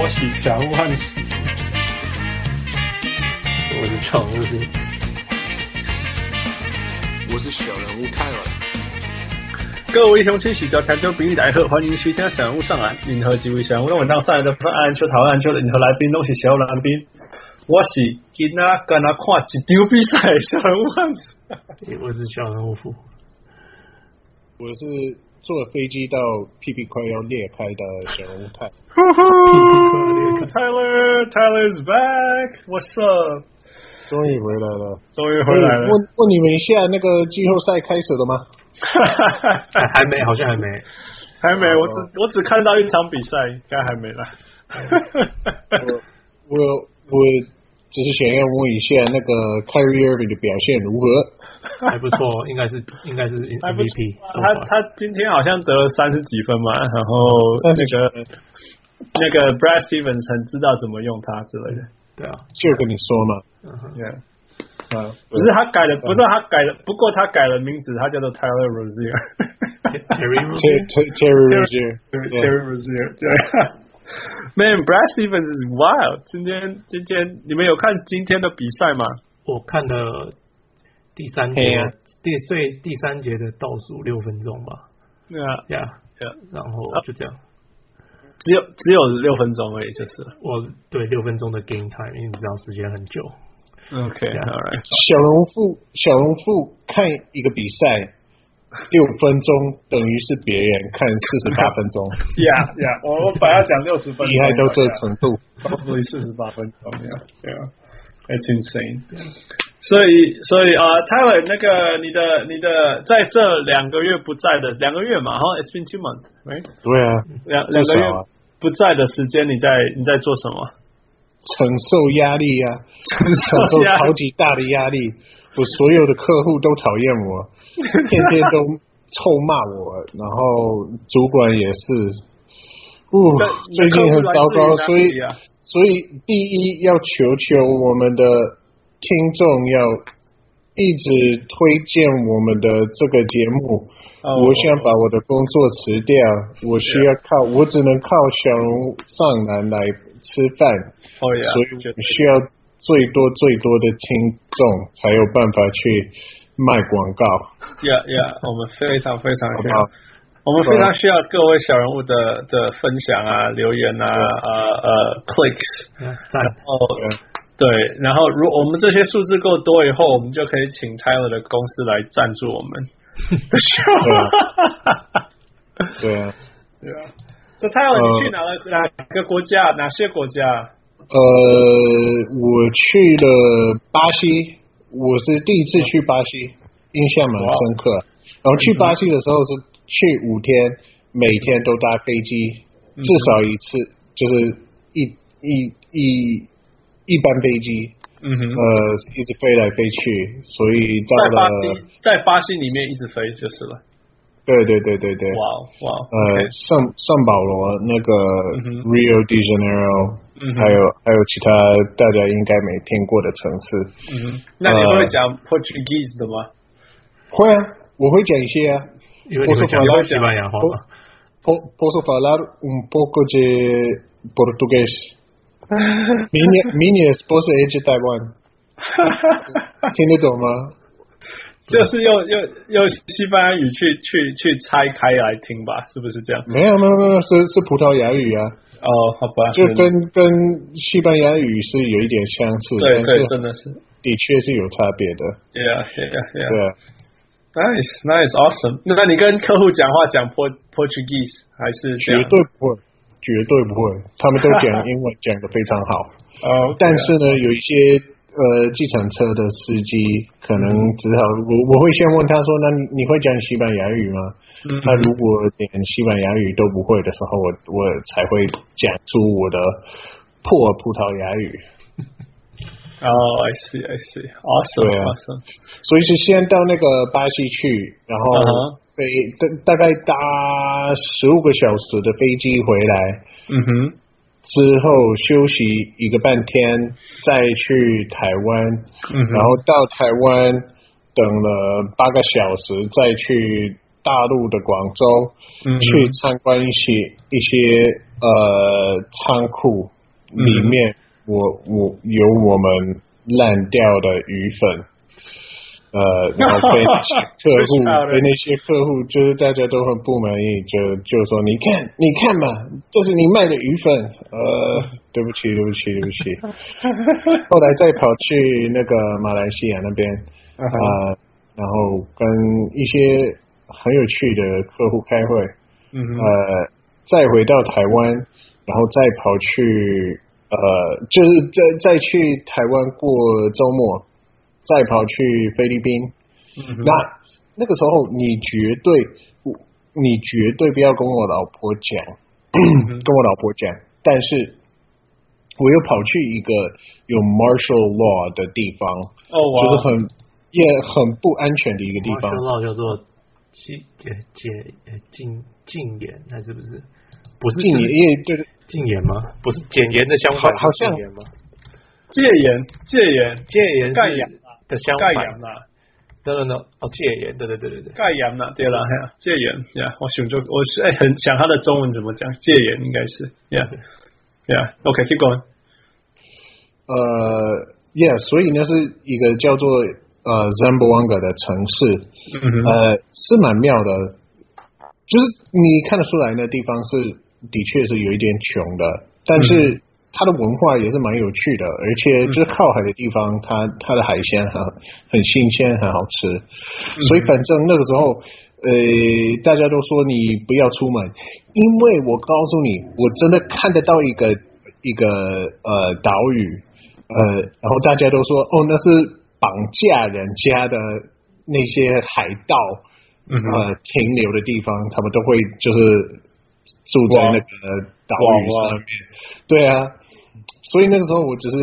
我喜小人物汉斯，我是常务兵，我是小人物泰尔。各位雄起喜交参就比你来贺，欢迎收听小人物上篮。任何几位小人物晚上上来的不按球讨篮球的任何来宾都是小人兵。我是今仔跟他看一场比赛的小人物汉子，我是小人物，我是。坐飞机到屁屁快要裂开的小人物泰。Tyler，Tyler is back，What's up？终于回来了，终于回来了。问问你们一下，那个季后赛开始了吗？还没，好像还没，还没。我只我只看到一场比赛，应该还没来。我我我只是想要问一下，那个 Kyrie Irving 的表现如何？还不错，应该是应该是 MVP。他他今天好像得了三十几分嘛，然后那个那个 Brad Stevens 很知道怎么用他之类的。对啊，就跟你说嘛。对，啊，不是他改了，不是他改了，不过他改了名字，他叫做 Tyler Rozier。Terry Rozier，Terry Rozier，Terry Rozier。对 Man，Brad Stevens is wild。今天今天你们有看今天的比赛吗？我看了。第三节，第最第三节的倒数六分钟吧。对啊，呀呀，然后就这样，只有只有六分钟而已，就是我对六分钟的 game time，因为你知道时间很久。OK，All right。小人物小人物看一个比赛 六分钟，等于是别人看四十八 分钟。呀呀，我我本来要讲六十分钟，厉害到这程度，差不多四十八分钟。对啊，It's insane。所以，所以啊，Tyler，那个你的你的在这两个月不在的两个月嘛，哈，It's been two months，哎，对啊，两两个月不在的时间，你在你在做什么？承受压力啊，承受超级大的压力，我所有的客户都讨厌我，天天都臭骂我，然后主管也是，哦，最近很糟糕，所以所以第一要求求我们的。听众要一直推荐我们的这个节目。Oh, 我想把我的工作辞掉，我需要靠.我只能靠小龙上南来吃饭。Oh, yeah. 所以我需要最多最多的听众，才有办法去卖广告。Yeah, yeah，我们非常非常需要，我们非常需要各位小人物的的分享啊、留言啊、呃呃 clicks，然后。对，然后如我们这些数字够多以后，我们就可以请 Tyler 的公司来赞助我们的秀。对啊，对啊。这 Tyler 你去哪了？哪个国家？哪些国家？呃，我去了巴西，我是第一次去巴西，印象蛮深刻。然后去巴西的时候是去五天，每天都搭飞机，至少一次，就是一一一。一班飞机，嗯哼，呃，一直飞来飞去，所以到了在巴西里面一直飞就是了。对对对对对，哇哇，呃，圣圣保罗那个 Rio de Janeiro，嗯，还有还有其他大家应该没听过的城市。嗯，那你会讲 Portuguese 的吗？会啊，我会讲一些啊。因为你会讲西班牙话吗？Posso falar un poco de portugués。明年，明年 supposed to age 台湾，听得懂吗？就是用用用西班牙语去去去拆开来听吧，是不是这样？没有没有没有，是是葡萄牙语啊。哦，好吧，就跟跟西班牙语是有一点相似，对对，真的是，的确是有差别的。Yeah yeah yeah。对，Nice nice awesome。那你跟客户讲话讲 Port Portuguese 还是绝对不会。绝对不会，他们都讲英文讲的非常好。呃、但是呢，有一些呃计程车的司机可能只好我我会先问他说：“那你会讲西班牙语吗？”嗯、他如果连西班牙语都不会的时候，我我才会讲出我的破葡萄牙语。哦、oh，I see, I see, awesome, 对啊，awesome。所以是先到那个巴西去，然后。Uh -huh. 飞大大概搭十五个小时的飞机回来，嗯哼，之后休息一个半天，再去台湾，嗯，然后到台湾等了八个小时，再去大陆的广州，嗯、去参观一些一些呃仓库里面，嗯、我我有我们烂掉的鱼粉。呃，然后被那 些客户，被那些客户，就是大家都很不满意，就就说你看，你看嘛，这是你卖的鱼粉。呃，对不起，对不起，对不起。后来再跑去那个马来西亚那边啊、呃，然后跟一些很有趣的客户开会。嗯。呃，再回到台湾，然后再跑去呃，就是再再去台湾过周末。再跑去菲律宾，那那个时候你绝对，你绝对不要跟我老婆讲，嗯、跟我老婆讲。但是我又跑去一个有 martial law 的地方，哦，就是很也很不安全的一个地方。martial law 叫做禁戒戒禁禁言，还是不是？不是禁言，因为对禁言吗？不是检严的相反，好像戒严吗？戒严，戒严，戒严，盖严。的相反。啦，等等等，哦，戒严，对对对对对，盖严啦，对。了，戒严呀，我想就我是哎很想他的中文怎么讲，戒严应该是，yeah，yeah，OK，keep going，呃，yeah，所以呢是一个叫做呃 Zamboanga 的城市，呃，是蛮妙的，就是你看得出来那地方是的确是有一点穷的，但是。嗯它的文化也是蛮有趣的，而且就是靠海的地方，它它的海鲜很很新鲜，很好吃。所以反正那个时候，呃，大家都说你不要出门，因为我告诉你，我真的看得到一个一个呃岛屿，呃，然后大家都说哦，那是绑架人家的那些海盗，呃，停留的地方，他们都会就是住在那个岛屿上面，对啊。所以那个时候我只是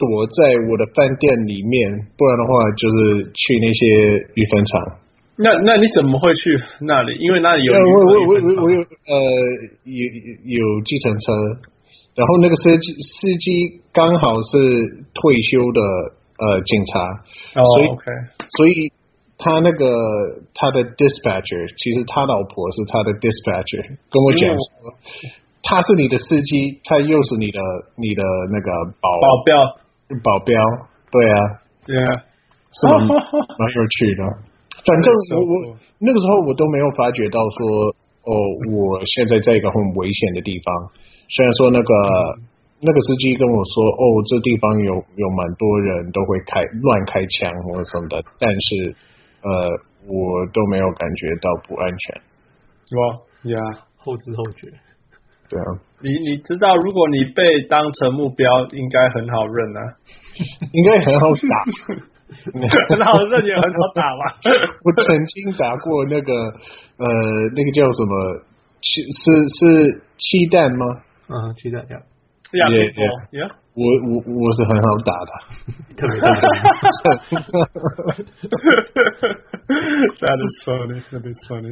躲在我的饭店里面，不然的话就是去那些鱼粉厂。那那你怎么会去那里？因为那里有鱼我我我我有呃有有计程车，然后那个司机司机刚好是退休的呃警察，哦、所以所以他那个他的 dispatcher 其实他老婆是他的 dispatcher 跟我讲说。嗯他是你的司机，他又是你的你的那个保保镖保镖，对啊，对啊，是蛮 蛮有趣的。反正我我那个时候我都没有发觉到说，哦，我现在在一个很危险的地方。虽然说那个、嗯、那个司机跟我说，哦，这地方有有蛮多人都会开乱开枪或者什么的，但是呃，我都没有感觉到不安全。哇呀，后知后觉。对啊，你你知道，如果你被当成目标，应该很好认啊，应该很好打，很好认也很好打吧？我曾经打过那个呃，那个叫什么？是是是气蛋吗？嗯，气蛋呀。Yeah, yeah. 我我我是很好打的，特别特别。That is funny, that is funny.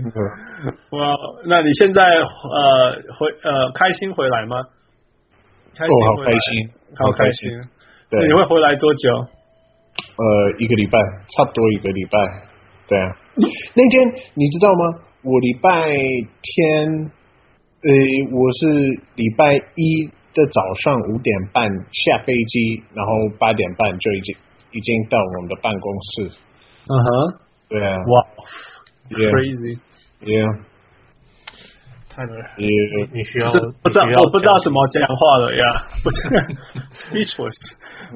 哇，那你现在呃回呃开心回来吗？开心回来，哦，好开心，好开心。对，你会回来多久？呃，一个礼拜，差不多一个礼拜。对啊，那天你知道吗？我礼拜天，呃，我是礼拜一。的早上五点半下飞机，然后八点半就已经已经到我们的办公室。嗯哼，对啊，哇，crazy，yeah，太难了，你你需要不知道我不知道怎么讲话了呀，不是，speechless，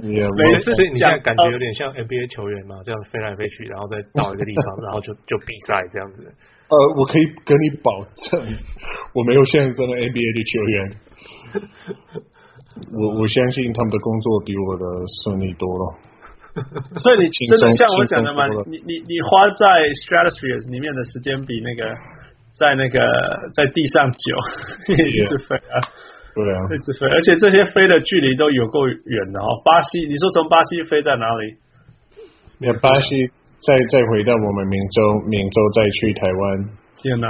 每次你现在感觉有点像 NBA 球员嘛，这样飞来飞去，然后再到一个地方，然后就就比赛这样子。呃，我可以跟你保证，我没有现在的 NBA 的球员。我我相信他们的工作比我的顺利多了，所以你真的像我讲的吗？你你你花在 Stratosphere 里面的时间比那个在那个在地上久，一直飞啊，对啊，一直飞，而且这些飞的距离都有够远的哦。巴西，你说从巴西飞在哪里？那巴西再再回到我们明州，明州再去台湾。天哪！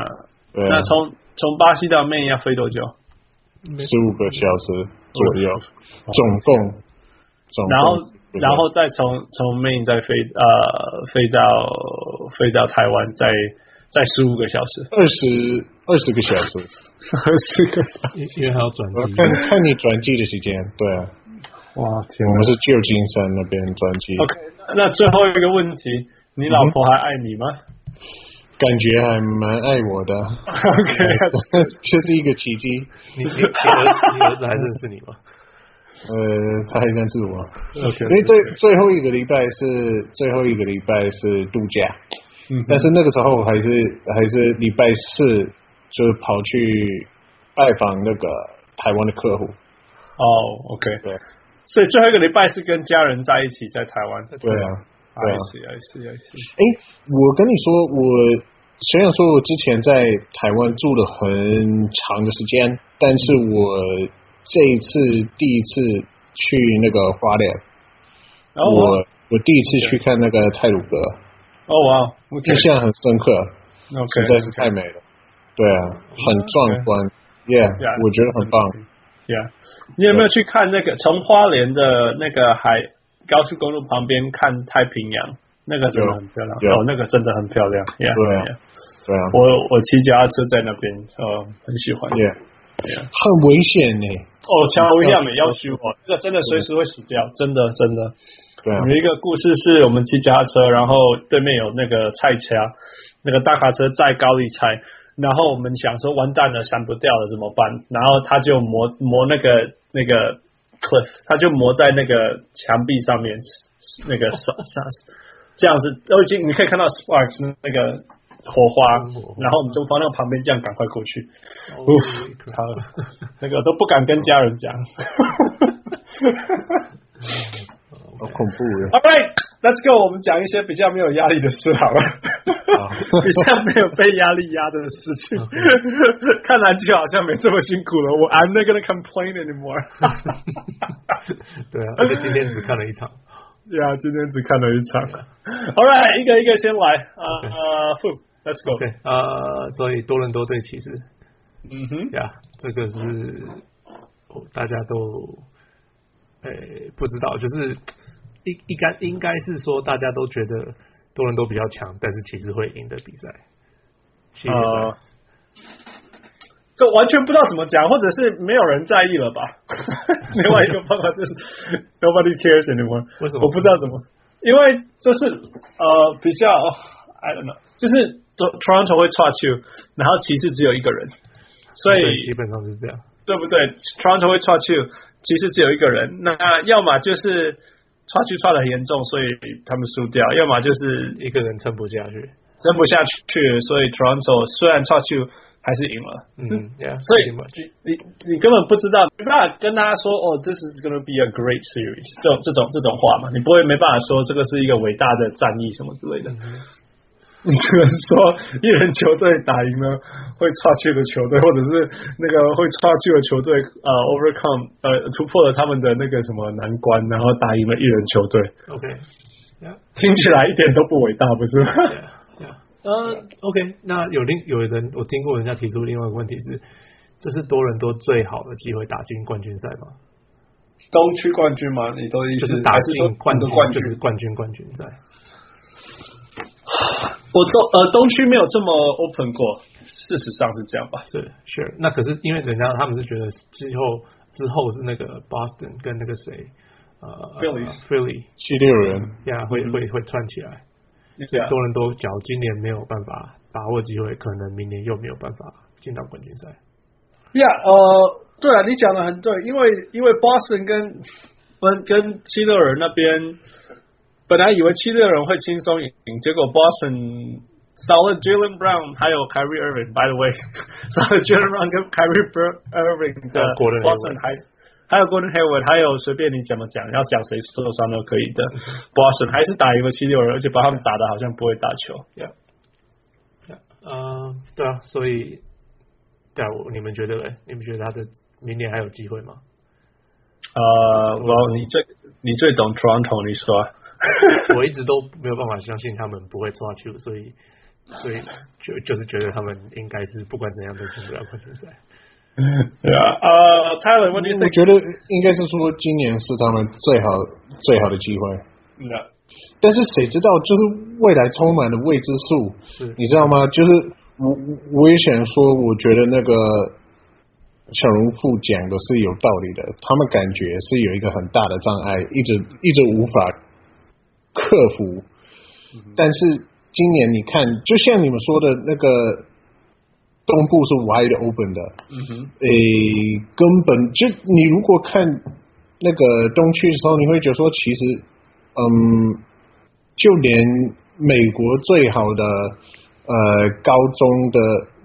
那从从巴西到 Maine 要飞多久？十五个小时左右，总共，总共，然后，然后再从从 Maine 再飞呃飞到飞到台湾，再再十五个小时，二十二十个小时，二十个小时，因为还要转机，看看你转机的时间，对啊，哇天，我们是旧金山那边转机。OK，那最后一个问题，你老婆还爱你吗？嗯、感觉还蛮爱我的。OK，这是一个奇迹。你你你儿，你儿子还认识你吗？呃，他还认识我。OK，因为最最后一个礼拜是最后一个礼拜是度假。嗯，但是那个时候还是还是礼拜四，就是跑去拜访那个台湾的客户。哦，OK，对，所以最后一个礼拜是跟家人在一起在台湾。对啊，对啊，是啊，是啊，是。哎，我跟你说，我虽然说我之前在台湾住了很长的时间，但是我这一次第一次去那个花莲，然后我我第一次去看那个泰鲁阁。哦哇，我印象很深刻，okay, 实在是太美了。对啊，很壮观，Yeah，, yeah 我觉得很棒。Yeah，你有没有去看那个从花莲的那个海高速公路旁边看太平洋？那个真的很漂亮，哦，那个真的很漂亮。Yeah, 对啊，对啊，我我骑脚踏车在那边，呃，很喜欢。Yeah，Yeah，很危险呢。哦，超危险的，要修哦，这个真的随时会死掉，真的真的。对啊，有一个故事是我们骑脚踏车，然后对面有那个菜车，那个大卡车载高丽菜，然后我们想说完蛋了，闪不掉了怎么办？然后他就磨磨那个那个 cliff，他就磨在那个墙壁上面，那个沙沙 这样子都已经你可以看到 sparks 那个火花，然后我们就放那个旁边这样赶快过去，哦，超了，那个都不敢跟家人讲。好 恐怖呀！All right, let's go。我们讲一些比较没有压力的事好了，比较没有被压力压的事情。看篮球好像没这么辛苦了。我 I'm not gonna complain anymore。对啊，而且今天只看了一场。对啊，今天只看了一场。All right，一个一个先来。啊啊，Let's go。对啊，所以多伦多队其实。嗯哼，呀，这个是大家都诶不知道，就是。应应该应该是说，大家都觉得多伦多比较强，但是其实会赢的比赛。呃，这完全不知道怎么讲，或者是没有人在意了吧？另外一个方法就是 nobody cares anymore。为什么？我不知道怎么，因为就是呃比较 I don't know，就是 Toronto 会 touch you，然后骑士只有一个人，所以基本上是这样，对不对？Toronto 会 touch you，骑士只有一个人，那要么就是。touch you 的很严重，所以他们输掉；要么就是一个人撑不下去，撑不下去，所以 Toronto 虽然差距还是赢了。嗯，yeah, 所以你你根本不知道，没办法跟大家说哦，this is gonna be a great series，这种这种这种话嘛，你不会没办法说这个是一个伟大的战役什么之类的。嗯你只能说，一人球队打赢了会差距的球队，或者是那个会差距的球队，呃，overcome，呃，突破了他们的那个什么难关，然后打赢了一人球队。OK，yeah. 听起来一点都不伟大，不是吗？呃、yeah. yeah.，OK，那有另有人我听过人家提出另外一个问题是，这是多伦多最好的机会打进冠军赛吗？东区冠军吗？你都就是打进冠军，冠军就是冠军冠军赛。我东呃东区没有这么 open 过，事实上是这样吧？是，sure。那可是因为人家他们是觉得之后之后是那个 Boston 跟那个谁呃 Philly Philly 七六人呀会会会串起来，所以多人都讲今年没有办法把握机会，可能明年又没有办法进到冠军赛。呀，呃，对啊，你讲的很对，因为因为 Boston 跟跟跟七六人那边。本来以为七六人会轻松赢，结果 Boston 少了 Jaylen Brown，还有 Kyrie Irving。By the way，少了 Jaylen Brown 跟 Kyrie Irving 的 Boston 还还有 Gordon Hayward，还有随便你怎么讲，要讲谁受伤都可以的。Boston 还是打赢了七六人，而且把他们打的好像不会打球。Yeah，嗯，对啊，所以对啊，你们觉得嘞？你们觉得他的明年还有机会吗？呃，我你最你最懂 Toronto，你说。我一直都没有办法相信他们不会抓球，所以所以就就是觉得他们应该是不管怎样都进不了冠军赛。对啊，呃，泰问题，我觉得应该是说今年是他们最好最好的机会。那但是谁知道，就是未来充满了未知数，是你知道吗？就是我我也想说，我觉得那个小荣富讲的是有道理的，他们感觉是有一个很大的障碍，一直一直无法克服。嗯、但是今年你看，就像你们说的那个东部是 wide open 的，嗯哼，诶，根本就你如果看那个东区的时候，你会觉得说，其实，嗯。就连美国最好的呃高中的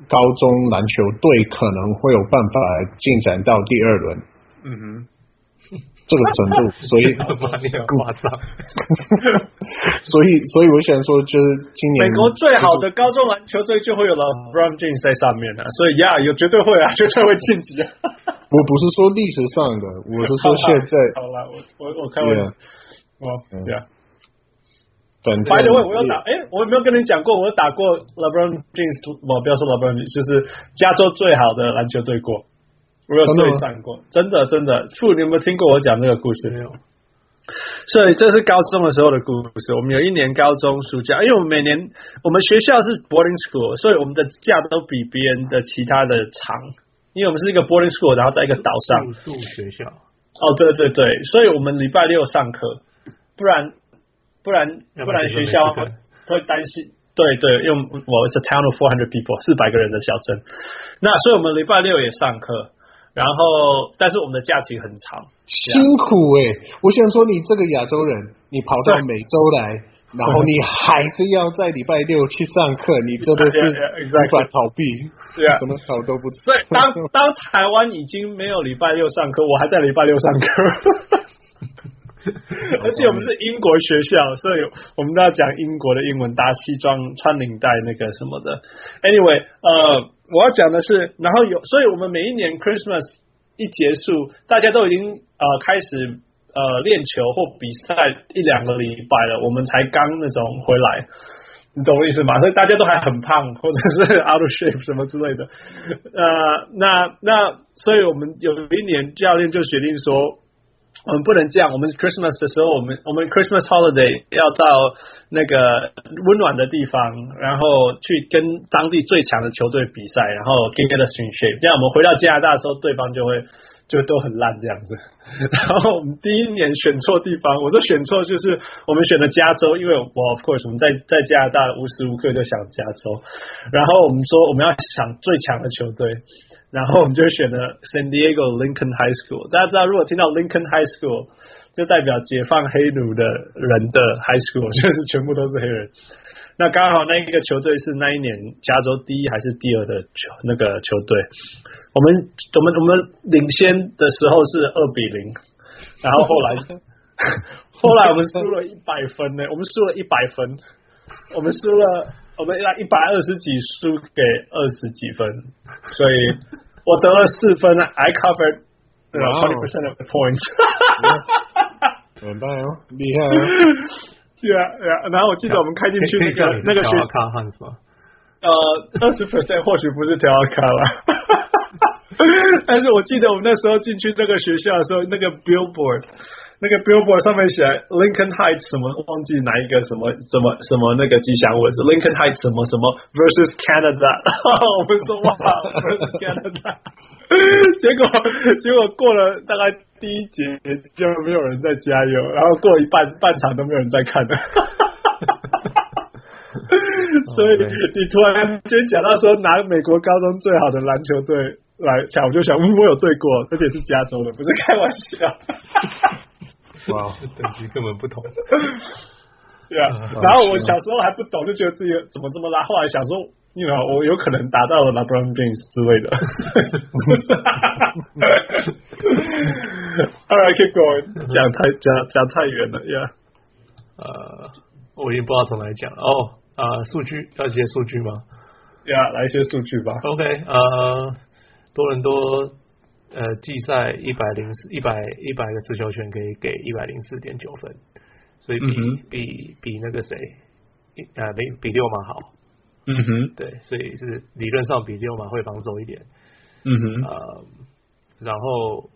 高中篮球队可能会有办法进展到第二轮，嗯哼，这个程度，所以夸张，所以所以我想说，就是今年美国最好的高中篮球队就会有了 LeBron James 在上面了，啊，所以呀，有绝对会啊，绝对会晋级啊。我不是说历史上的，我是说现在。好了，我我我开玩笑，我对啊。The way，我有打，哎、欸，我有没有跟你讲过？我有打过 LeBron James，我不要说 LeBron，就是加州最好的篮球队过，我有对上过，真的真的。父，你有没有听过我讲这个故事？没有。所以这是高中的时候的故事。我们有一年高中暑假，因为我们每年我们学校是 boarding school，所以我们的假都比别人的其他的长，因为我们是一个 boarding school，然后在一个岛上。住宿学校。哦，对对对，所以我们礼拜六上课，不然。不然不然学校会会担心，对对，因为我是 town of four hundred people，四百个人的小镇，那所以我们礼拜六也上课，然后但是我们的假期很长，辛苦哎、欸！我想说，你这个亚洲人，你跑到美洲来，然后你还是要在礼拜六去上课，你真的是 无法逃避，对啊，怎么逃都不。所以当 当台湾已经没有礼拜六上课，我还在礼拜六上课。而且我们是英国学校，所以我们都要讲英国的英文，搭西装、穿领带那个什么的。Anyway，呃，我要讲的是，然后有，所以我们每一年 Christmas 一结束，大家都已经呃开始呃练球或比赛一两个礼拜了，我们才刚那种回来，你懂我意思吗？所以大家都还很胖，或者是 out of shape 什么之类的。呃，那那，所以我们有一年教练就决定说。我们不能这样。我们 Christmas 的时候，我们我们 Christmas holiday 要到那个温暖的地方，然后去跟当地最强的球队比赛，然后 get a in shape。这样我们回到加拿大的时候，对方就会就都很烂这样子。然后我们第一年选错地方，我说选错就是我们选了加州，因为我 of course 我们在在加拿大无时无刻就想加州。然后我们说我们要想最强的球队。然后我们就选了 San Diego Lincoln High School。大家知道，如果听到 Lincoln High School，就代表解放黑奴的人的 High School，就是全部都是黑人。那刚好那一个球队是那一年加州第一还是第二的球那个球队。我们我们我们领先的时候是二比零，然后后来 后来我们输了一百分呢，我们输了一百分，我们输了。我们要一百二十几输给二十几分，所以我得了四分，I covered twenty percent of the points，很棒哦，厉害哦，对啊对啊，然后我记得我们开进去那个那个学卡汉是吗？呃，二十 percent 或许不是调卡了，但是我记得我们那时候进去那个学校的时候，那个 billboard。那个 billboard 上面写 Lincoln Heights 什么忘记哪一个什么什么什么那个吉祥物是 Lincoln Heights 什么什么 versus Canada，我们说哇 versus Canada，结果结果过了大概第一节就没有人在加油，然后过了一半半场都没有人在看的，所以你突然间讲到说拿美国高中最好的篮球队来抢，我就想，嗯，我有对过，而且是加州的，不是开玩笑。哇，等级根本不同。对啊，然后我小时候还不懂，就觉得自己怎么这么拉。后来想说，因为我有可能达到了 LeBron James 之类的。All right, keep going，讲太讲讲太远了呀。呃，我已经不知道从哪里讲了。哦，啊，数据要一些数据吗？呀，来一些数据吧。OK，呃，多伦多。呃，季赛一百零四一百一百个持球权可以给一百零四点九分，所以比、嗯、比比那个谁，呃，比比六马好。嗯哼，对，所以是理论上比六马会防守一点。嗯哼，呃，然后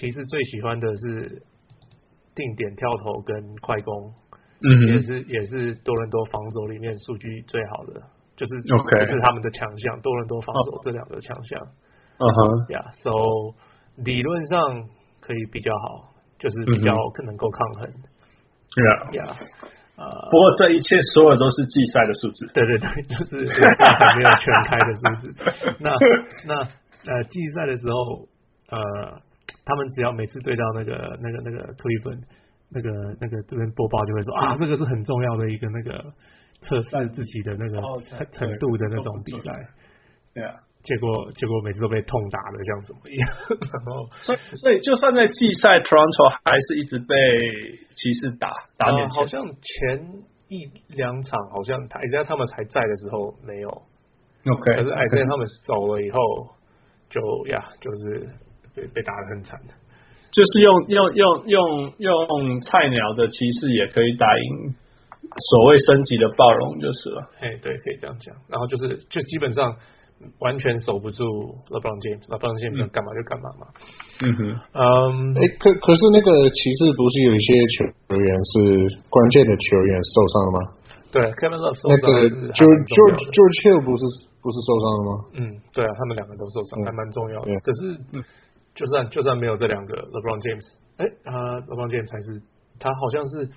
其实最喜欢的是定点跳投跟快攻，嗯，也是也是多伦多防守里面数据最好的，就是这是他们的强项，多伦多防守这两个强项。嗯哼，呀，So 理论上可以比较好，就是比较可能够抗衡。对啊，呀，呃，不过这一切所有都是季赛的数字。对对对，就是没有全开的数字。那那呃，季赛的时候，呃，他们只要每次对到那个那个那个 Cleveland 那个那个这边播报就会说啊，这个是很重要的一个那个测试自己的那个程度的那种比赛。对啊。结果结果每次都被痛打的像什么一样，然后所以所以就算在季赛，Toronto 还是一直被骑士打打脸、呃。好像前一两场好像他在他们还在的时候没有，OK，可是哎，在他们走了以后就呀，就是被被打的很惨的，就是用用用用用菜鸟的骑士也可以打赢所谓升级的暴龙就是了。哎，对，可以这样讲。然后就是就基本上。完全守不住 LeBron James，LeBron James 想干嘛就干嘛嘛。嗯哼，嗯，哎，可可是那个骑士不是有一些球员是关键的球员受伤了吗？对，Kevin Love 受伤。那个 George George George Hill 不是不是受伤了吗？嗯，对啊，他们两个都受伤，还蛮重要的。嗯、可是，就算就算没有这两个 LeBron James，哎，啊，LeBron James 才是他好像是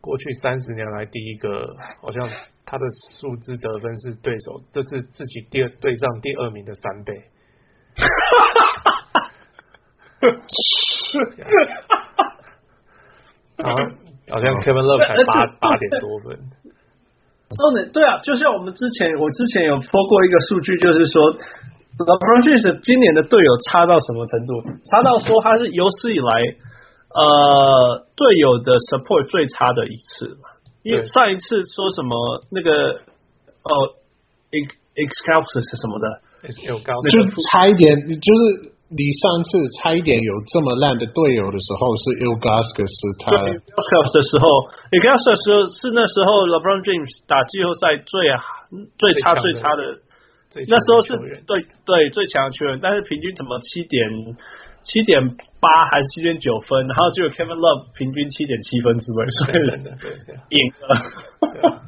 过去三十年来第一个好像。他的数字得分是对手这是自己第二对上第二名的三倍，好，好像 Kevin Love 才八八点多分。说呢，对啊，就像我们之前我之前有播过一个数据，就是说 LeBron James 今年的队友差到什么程度？差到说他是有史以来呃队友的 support 最差的一次嘛。因为上一次说什么那个哦，Excalibur 是什么的，就差一点，就是你上次差一点有这么烂的队友的时候是 Ilgauskas 他。Ilgauskas 的时候，Ilgauskas 的时候是那时候 LeBron James 打季后赛最最差最差的，那时候是对对最强的球员，但是平均怎么七点。七点八还是七点九分，然后就有 Kevin Love 平均七点七分之类，所以赢了。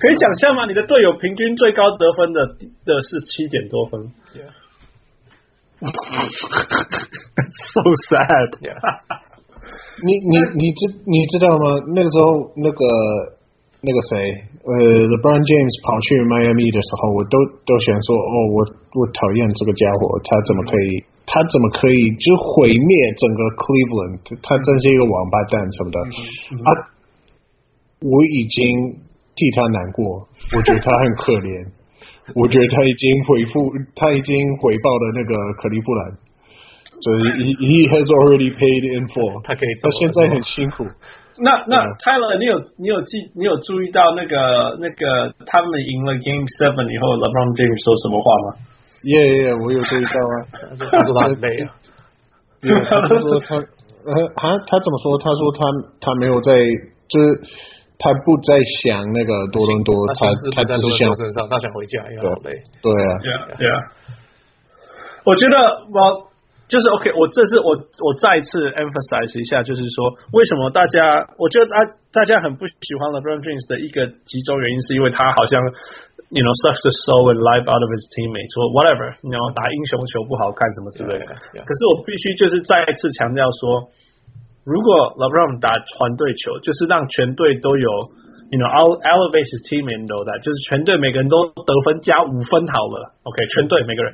可以想象吗？你的队友平均最高得分的的是七点多分。Yeah. So sad. Yeah. 你你你知你知道吗？那个时候那个那个谁呃，LeBron James 跑去迈阿密的时候，我都都想说，哦，我我讨厌这个家伙，他怎么可以？嗯他怎么可以就毁灭整个 Cleveland？他真是一个王八蛋什么的啊！我已经替他难过，我觉得他很可怜，我觉得他已经回复，他已经回报了那个克利夫兰，所以 he he has already paid in full。他可以，他现在很辛苦。那那 Tyler，你有你有记你有注意到那个那个他们赢了 Game Seven 以后，LeBron James 说什么话吗？耶耶，我有注意到啊。他说他很累啊。他说他呃，他他怎么说？他说他他没有在，就是他不再想那个多伦多，他他只是想身上，他想回家，因为好累。对啊，对啊。我觉得我就是 OK，我这次我我再次 emphasize 一下，就是说为什么大家我觉得大大家很不喜欢 LeBron James 的一个集中原因，是因为他好像。You know, sucks the soul and life out of his teammates. Whatever. You know, 打英雄球不好看什么之类的。Yeah, yeah. 可是我必须就是再一次强调说，如果 LeBron 打团队球，就是让全队都有，You know, elevate his team and all that，就是全队每个人都得分加五分好了。OK，全队每个人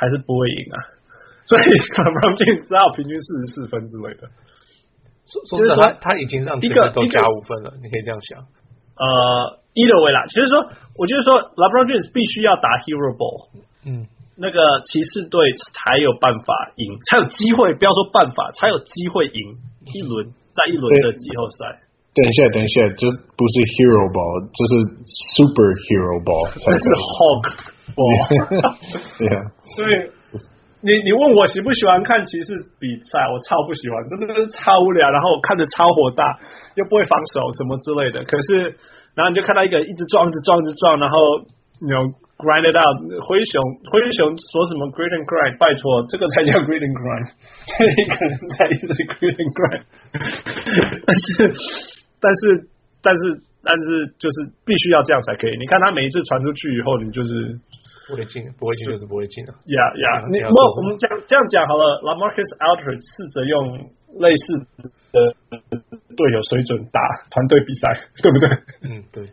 还是不会赢啊。所以 LeBron 就只要平均四十四分之类的。就是说他已经让一个都加五分了，你可以这样想。呃。Either way 啦，就是说，我就是说，LeBron James 必须要打 Hero Ball，嗯，那个骑士队才有办法赢，才有机会，不要说办法，才有机会赢一轮，在一轮的季后赛。等一下，等一下，这不是 Hero Ball，这是 Super Hero Ball，这是 Hulk Ball。对啊，所以你你问我喜不喜欢看骑士比赛，我超不喜欢，真的是超无聊，然后看着超火大，又不会防守什么之类的，可是。然后你就看到一个一直撞，一直撞，一直撞，然后你要 grind it out。灰熊，灰熊说什么 grit and grind？拜托，这个才叫 grit and grind。这一个人才一直 grit and grind。但是，但是但是但是就是必须要这样才可以。你看他每一次传出去以后，你就是不会进，不会进就是不会进了。呀呀，你那，我们讲这样讲好了。LaMarcus Aldridge 试着用类似的队友水准打团队比赛，对不对？嗯，对。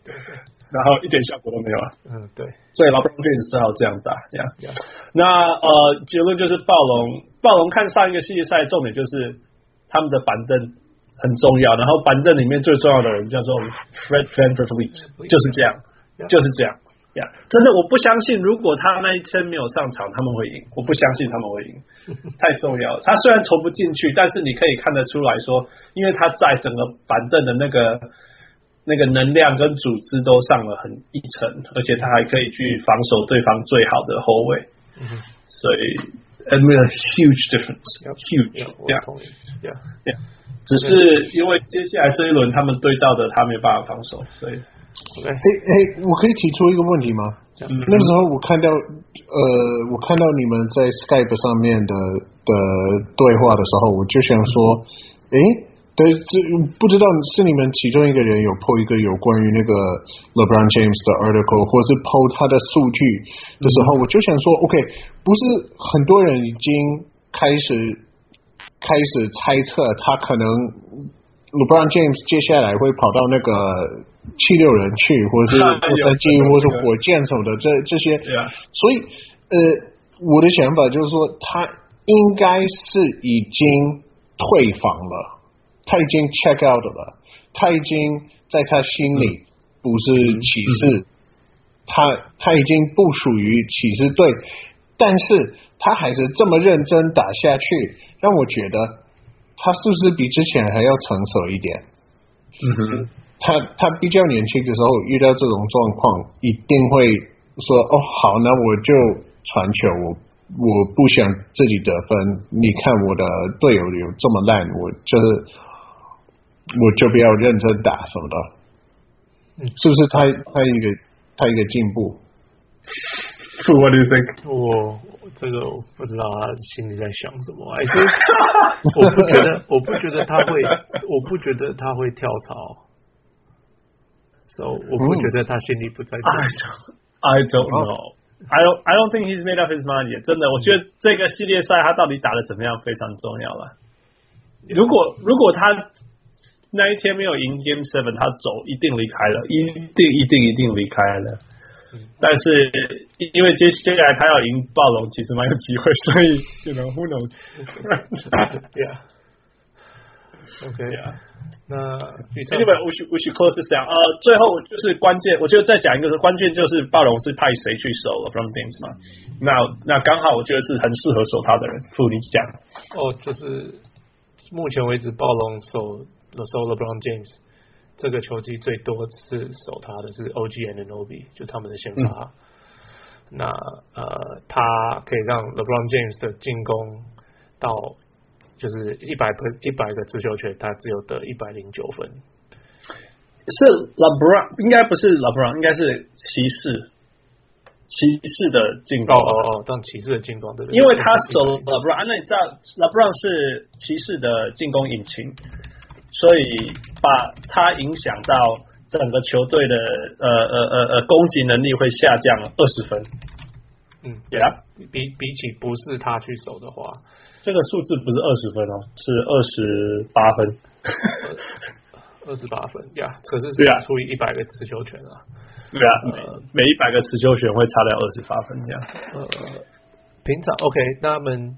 然后一点效果都没有啊。嗯，对。所以 LeBron James 只好这样打，这样。Yeah. 那呃，结论就是暴龙，暴龙看上一个系列赛，重点就是他们的板凳很重要。然后板凳里面最重要的人叫做 Fred VanVleet，就是这样就是这样。真的，我不相信，如果他那一天没有上场，他们会赢。我不相信他们会赢，太重要了。他虽然投不进去，但是你可以看得出来说，因为他在整个板凳的那个。那个能量跟组织都上了很一层，而且他还可以去防守对方最好的后卫，嗯、所以 a huge difference，huge，yeah, yeah, yeah. 只是因为接下来这一轮他们对到的他没办法防守，所以，哎哎，我可以提出一个问题吗？嗯、那个时候我看到，呃，我看到你们在 Skype 上面的的对话的时候，我就想说，哎。对，这不知道是你们其中一个人有 po 一个有关于那个 LeBron James 的 article，或是 po 他的数据的时候，我就想说，OK，不是很多人已经开始开始猜测他可能 LeBron James 接下来会跑到那个七六人去，或者是洛杉矶，或是火箭什么的，这这些，所以呃，我的想法就是说，他应该是已经退房了。他已经 check out 了，他已经在他心里不是骑士，他他已经不属于骑士队，但是他还是这么认真打下去，让我觉得他是不是比之前还要成熟一点？嗯哼，他他比较年轻的时候遇到这种状况，一定会说哦好，那我就传球，我我不想自己得分，你看我的队友有这么烂，我就是。我就不要认真打什么的，嗯，是不是他他一个他一个进步？What do you think？我这个我不知道他心里在想什么。哎，这我不觉得，我不觉得他会，我不觉得他会跳槽。So 我不觉得他心里不在这。I don't know. I don't I don't think he's made up his mind yet. 真的，我觉得这个系列赛他到底打的怎么样非常重要了。如果如果他。那一天没有赢 Game Seven，他走一定离开了，一定一定一定离开了。但是因为接接下来他要赢暴龙，其实蛮有机会，所以 you know who knows？Yeah。OK，那 Anyway，我需我需 close 是这样。呃，最后就是关键，我觉得再讲一个，关键就是暴龙是派谁去守了 LeBron James 嘛？那那刚好我觉得是很适合守他的人。傅，你讲。哦，就是目前为止暴龙守。那时候 LeBron James 这个球季最多次守他的是 OG Anunoby，就他们的先发。嗯、那呃，他可以让 LeBron James 的进攻到就是一百个一百个持球权，他只有得一百零九分。是 LeBron 应该不是 LeBron，应该是骑士。骑士的进攻哦哦，当骑士的进攻对不对？因为他守 LeBron，那你知道 LeBron 是骑士的进攻引擎。所以把他影响到整个球队的呃呃呃呃攻击能力会下降二十分。嗯，对啊，比比起不是他去守的话，这个数字不是二十分哦，是二十八分。二十八分呀，可是除以一百个持球权啊。对啊，呃、每每一百个持球权会差掉二十八分这样。呃，平常 OK，那他们。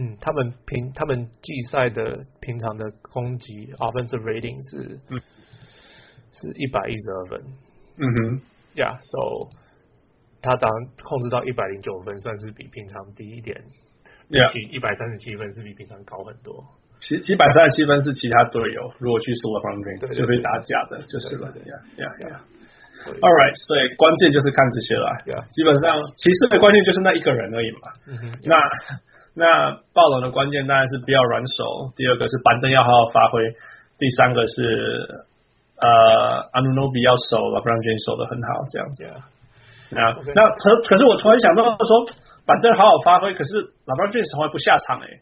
嗯，他们平他们季赛的平常的攻击 offensive rating 是、嗯、是一百一十二分。嗯哼，呀、yeah,，so 他当控制到一百零九分，算是比平常低一点。比起一百三十七分是比平常高很多。其实一百三十七分是其他队友如果去输了 LeBron James 就会打假的，就是了。呀呀呀！All right，所以关键就是看这些了。Yeah. 基本上骑士的关键就是那一个人而已嘛。嗯哼，那。那暴龙的关键当然是不要软手，第二个是板凳要好好发挥，第三个是呃，Anunoby 要守，LeBron James 守的很好，这样子啊。那、okay. 那可可是我突然想到说，板凳好好发挥，可是 LeBron James 从来不下场哎、欸。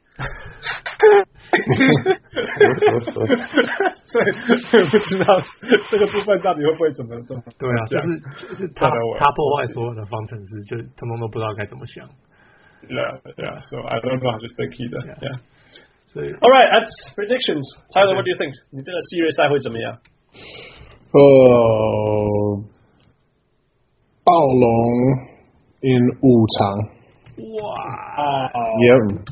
所以不知道这个部分到底会不会怎么怎么。对啊，就是就是他他破坏所有的方程式，就通通都不知道该怎么想。Yeah, yeah. So I don't know how to play key 的。Yeah. yeah. 所以，All right, that's predictions. Tyler, what do you think? 你这个系列赛会怎么样？呃，暴龙 in 五场。哇！Yeah.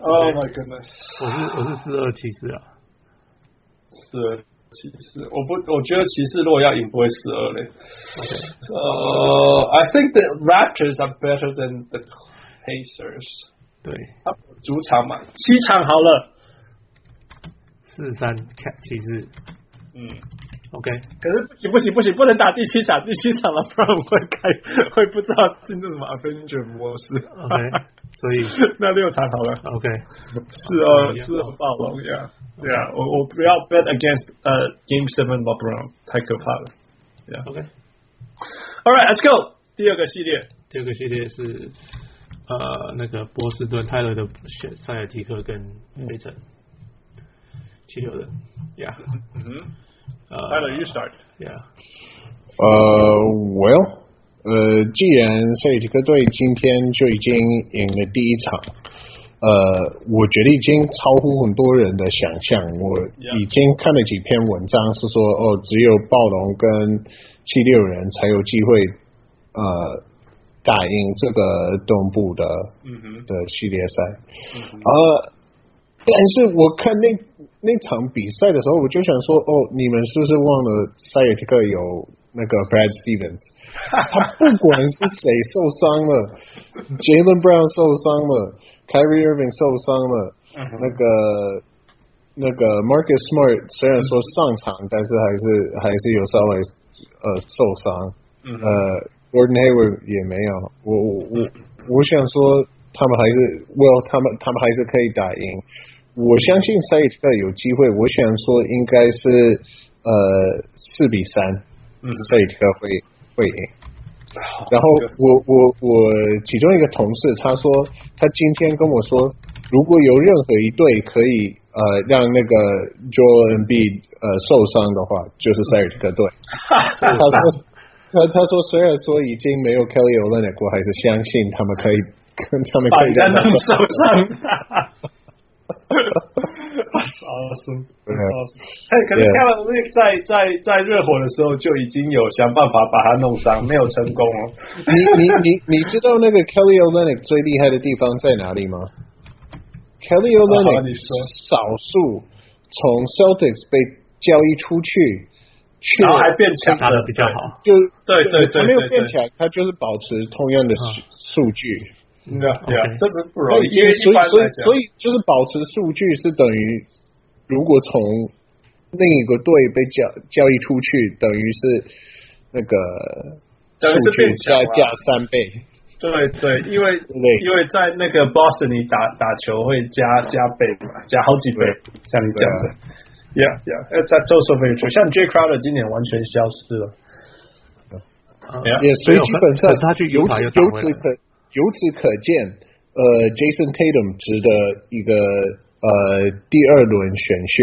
Oh my goodness！我是我是四二骑士啊，四二 骑士，我不，我觉得骑士如果要赢不会四二嘞。呃、uh,，I think the Raptors are better than the Pacers。对，主场嘛，七场好了，四三看骑士，嗯。OK，可是不行不行不行，不能打第七场，第七场了，不然我会开会不知道进入什么 Avenger 模式。OK，所以 那六场好了。OK，四二四二暴龙呀，对啊，我我不要 bet against 呃 Game Seven LeBron，太可怕了。Yeah. OK，All right，Let's go。第二个系列，第二个系列是呃那个波士顿泰勒的选塞尔提克跟费城七六人，Yeah，嗯哼。呃，Tyler, you start. Yeah. 呃，Well，呃，既然塞尔提克队今天就已经赢了第一场，呃，我觉得已经超乎很多人的想象。我已经看了几篇文章，是说哦，只有暴龙跟七六人才有机会呃打赢这个东部的嗯哼的系列赛。嗯。呃，但是我看那。那场比赛的时候，我就想说，哦，你们是不是忘了塞尔提克有那个 Brad Stevens？他不管是谁受伤了，Jaylen Brown 受伤了，Kyrie Irving 受伤了，那个那个 Marcus Smart 虽然说上场，但是还是还是有稍微呃受伤，呃，Gordon Hayward 也没有。我我我我想说，他们还是，Well，他们他们还是可以打赢。我相信塞尔提克有机会，我想说应该是呃四比三，嗯，塞尔提克会会赢。然后我我我其中一个同事他说，他今天跟我说，如果有任何一队可以呃让那个 Joel Embiid 呃受伤的话，就是塞尔提克队。他说他他说虽然说已经没有 Kelly Olynyk，我还是相信他们可以跟 他们可以让他受伤。awesome，哎，可是 Kelly 在在在热火的时候就已经有想办法把他弄伤，没有成功哦。你你你你知道那个 Kelly Olynyk 最厉害的地方在哪里吗？Kelly Olynyk 少数从 Celtics 被交易出去，然后还变强打的比较好，就对对对，没有变强，他就是保持同样的数数据。对啊，这是不容易，因为所以所以所以就是保持数据是等于，如果从另一个队被交交易出去，等于是那个数据加加三倍。对对，因为因为在那个 Boston 你打打球会加加倍嘛，加好几倍，像你讲的。Yeah yeah，在 social media 像 Jay Crowder 今年完全消失了。也所以基本上他去由此由此可。由此可见，呃，Jason Tatum 值得一个呃第二轮选秀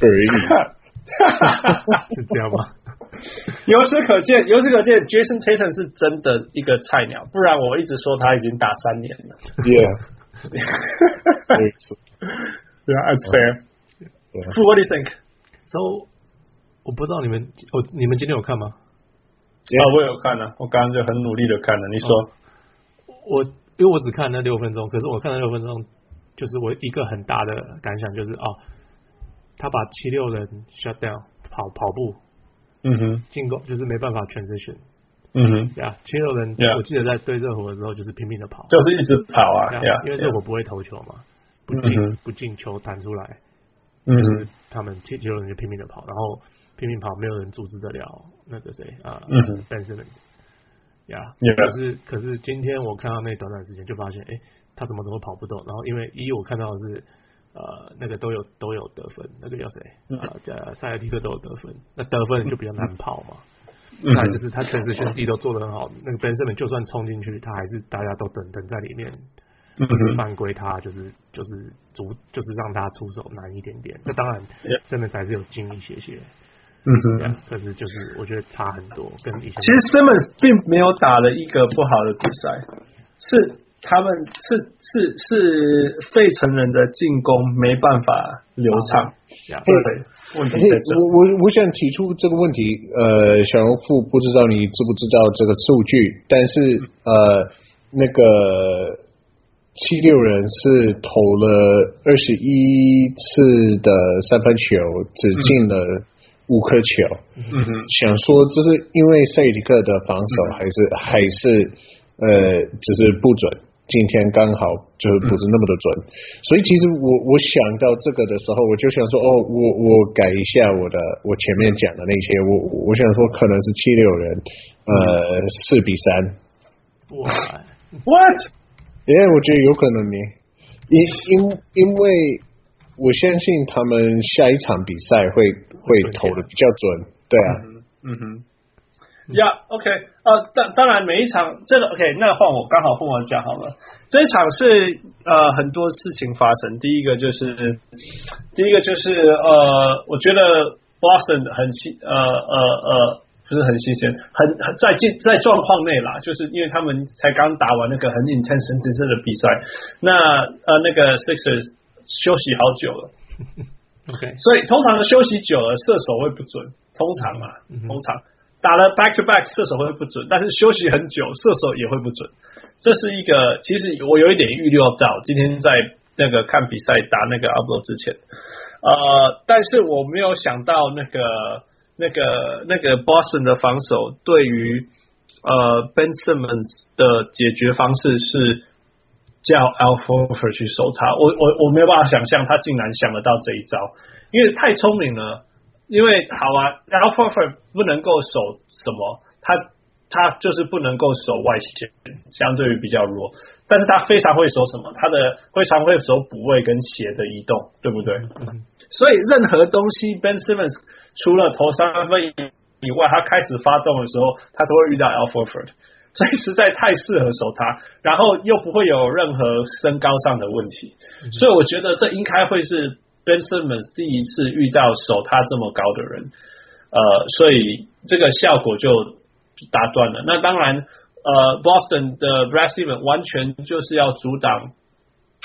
而已，是这样吗？由此可见，由此可见，Jason Tatum 是真的一个菜鸟，不然我一直说他已经打三年了。Yeah，对啊，That's fair。What do you think? So，我不知道你们，我，你们今天有看吗？啊，我有看啊，我刚刚就很努力的看了。你说。我因为我只看那六分钟，可是我看了六分钟，就是我一个很大的感想就是哦，他把七六人 shut down 跑跑步，嗯哼，进攻就是没办法 transition，嗯哼，呀，七六人.我记得在对热火的时候就是拼命的跑，就是一直跑啊，因为热火不会投球嘛，不进、mm -hmm. 不进球弹出来，嗯、mm -hmm. 就是他们七七六人就拼命的跑，然后拼命跑，没有人阻止得了那个谁啊，嗯哼，Ben Simmons。呀、yeah, 可是可是今天我看到那短短时间就发现，哎，他怎么怎么跑不动？然后因为一我看到的是，呃，那个都有都有得分，那个叫谁？啊、呃，加塞尔提克都有得分，那得分就比较难跑嘛。那、嗯、就是他全职兄弟都做得很好，那个 Ben Simmons 就算冲进去，他还是大家都等等在里面，就是犯规他就是就是足就是让他出手难一点点。那当然，Simmons 还是有进一些些，嗯哼，可是就是我觉得差很多，跟以前其实 Simmons 并没有打了一个不好的比赛，是。他们是是是费城人的进攻没办法流畅，对，对问题在这。我我我想提出这个问题，呃，小荣富不知道你知不知道这个数据，但是呃，那个七六人是投了二十一次的三分球，只进了五颗球。嗯哼，想说这是因为塞里克的防守还是、嗯、还是呃，只是不准。今天刚好就是不是那么的准，嗯、所以其实我我想到这个的时候，我就想说，哦，我我改一下我的我前面讲的那些，我我想说可能是七六人，呃，四比三。哇，What？因为我觉得有可能呢，因因因为我相信他们下一场比赛会会投的比较准，对啊，嗯哼。呀、yeah，OK，呃，当当然每一场这个 OK，那换我刚好换我讲好了。这一场是呃很多事情发生，第一个就是第一个就是呃，我觉得 Boston 很新，呃呃呃，不是很新鲜，很在进在状况内啦，就是因为他们才刚打完那个很 intense 的比赛，那呃那个 Sixers 休息好久了，OK，所以通常的休息久了射手会不准，通常嘛，通常。打了 back to back 射手会不准，但是休息很久射手也会不准。这是一个，其实我有一点预料到，今天在那个看比赛打那个 Upload 之前，呃，但是我没有想到那个那个那个 Boston 的防守对于呃 Ben Simmons 的解决方式是叫 Al Horford 去守他。我我我没有办法想象他竟然想得到这一招，因为太聪明了。因为好啊，Al Horford 不能够守什么，他他就是不能够守外线，相对于比较弱，但是他非常会守什么，他的非常会守补位跟斜的移动，对不对？嗯、所以任何东西，Ben Simmons 除了投三分以外，他开始发动的时候，他都会遇到 Al Horford，所以实在太适合守他，然后又不会有任何身高上的问题，嗯、所以我觉得这应该会是。Ben Simmons 第一次遇到守他这么高的人，呃，所以这个效果就打断了。那当然，呃，Boston 的 Brad Stevens 完全就是要阻挡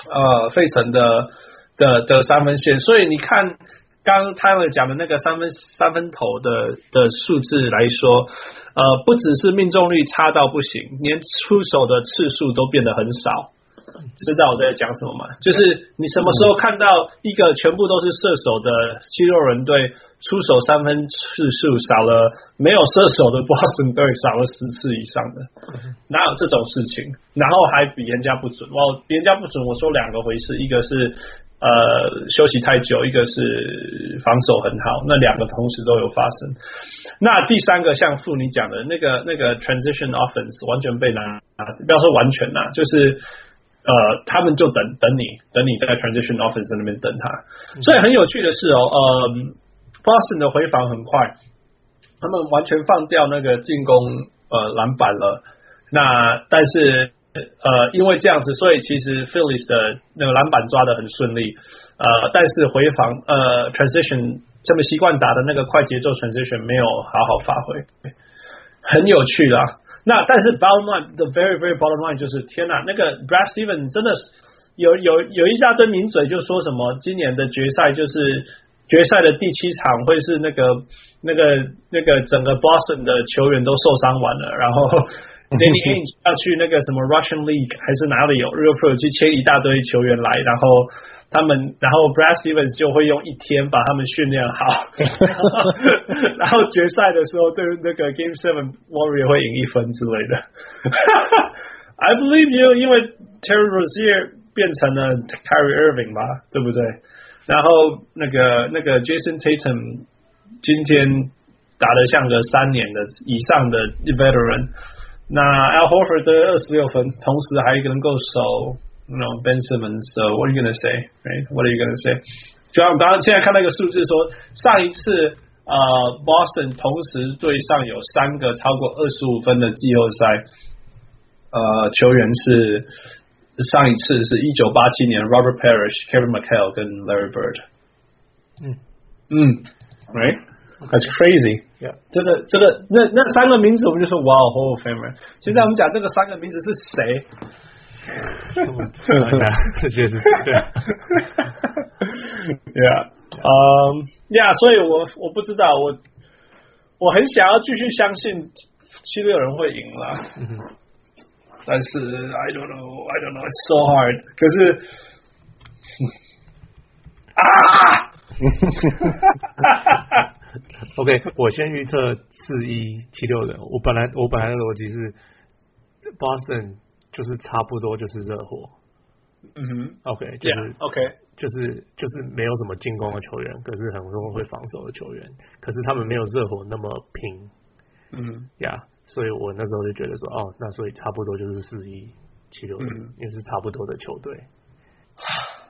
呃费城的的的三分线。所以你看，刚刚 Tyler 讲的那个三分三分投的的数字来说，呃，不只是命中率差到不行，连出手的次数都变得很少。知道我在讲什么吗？就是你什么时候看到一个全部都是射手的肌肉人队出手三分次数少了，没有射手的波士顿队少了十次以上的，哪有这种事情？然后还比人家不准，我比人家不准，我说两个回事，一个是呃休息太久，一个是防守很好，那两个同时都有发生。那第三个像傅你讲的那个那个 transition offense 完全被拿，不要说完全啦，就是。呃，他们就等等你，等你在 transition office 那边等他。所以很有趣的是哦，呃，Boston 的回防很快，他们完全放掉那个进攻呃篮板了。那但是呃，因为这样子，所以其实 Phillies 的那个篮板抓得很顺利。呃，但是回防呃 transition 这么习惯打的那个快节奏 transition 没有好好发挥，很有趣啦。那但是 bottom line，the very very bottom line 就是天呐，那个 Brad Steven 真的是有有有一下真名嘴就说什么今年的决赛就是决赛的第七场会是那个那个那个整个 Boston 的球员都受伤完了，然后 any age 要去那个什么 Russian League 还是哪里有 Real Pro 去签一大堆球员来，然后。他们，然后 Brad Stevens 就会用一天把他们训练好，然后决赛的时候对那个 Game Seven Warrior 会赢一分之类的。I believe you，因为 Terry Rozier 变成了 Kyrie Irving 吧，对不对？然后那个那个 Jason Tatum 今天打得像个三年的以上的 veteran，那 Al Horford 得二十六分，同时还能够守。No Ben Simmons，so what are you gonna say? Right? What are you gonna say? 就像我刚刚现在看到一个数字说，上一次呃 Boston 同时队上有三个超过二十五分的季后赛呃球员是上一次是一九八七年，Robert Parrish、Kevin McHale 跟 Larry Bird。嗯嗯，Right，That's crazy。Yeah，这个这个那那三个名字我们就说 Wow Hall of Famer。现在我们讲这个三个名字是谁？这确实是对。Yeah，嗯，Yeah，所以我我不知道，我我很想要继续相信七六人会赢了。嗯但是 I don't know, I don't know, it's so hard。可是 啊 OK，我先预测四一七六人。我本来我本来的逻辑是 Boston 就是差不多就是热火。嗯哼，OK，就是 yeah, OK，就是就是没有什么进攻的球员，可是很多会防守的球员。可是他们没有热火那么拼。嗯，呀、yeah。所以我那时候就觉得说，哦，那所以差不多就是四一七六人，也是差不多的球队。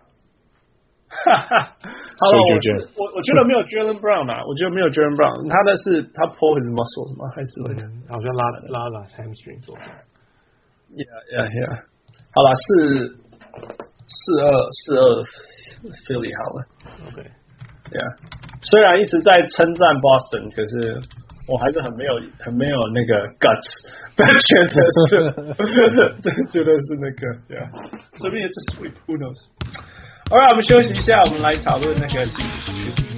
哈哈，好了，我我我觉得没有 Jaylen Brown 啊，我觉得没有 Jaylen Brown，他的是他 pull his 是什么、嗯？好像拉拉了 hamstring 做的。Yeah yeah yeah，好了，四四二四二 Philly 好了。OK，Yeah，虽然一直在称赞 Boston，可是。我还是很没有很没有那个 guts，但觉得是，觉得是那个，对啊，说不定也是 sweep，who knows？好了，我们休息一下，我们来讨论那个。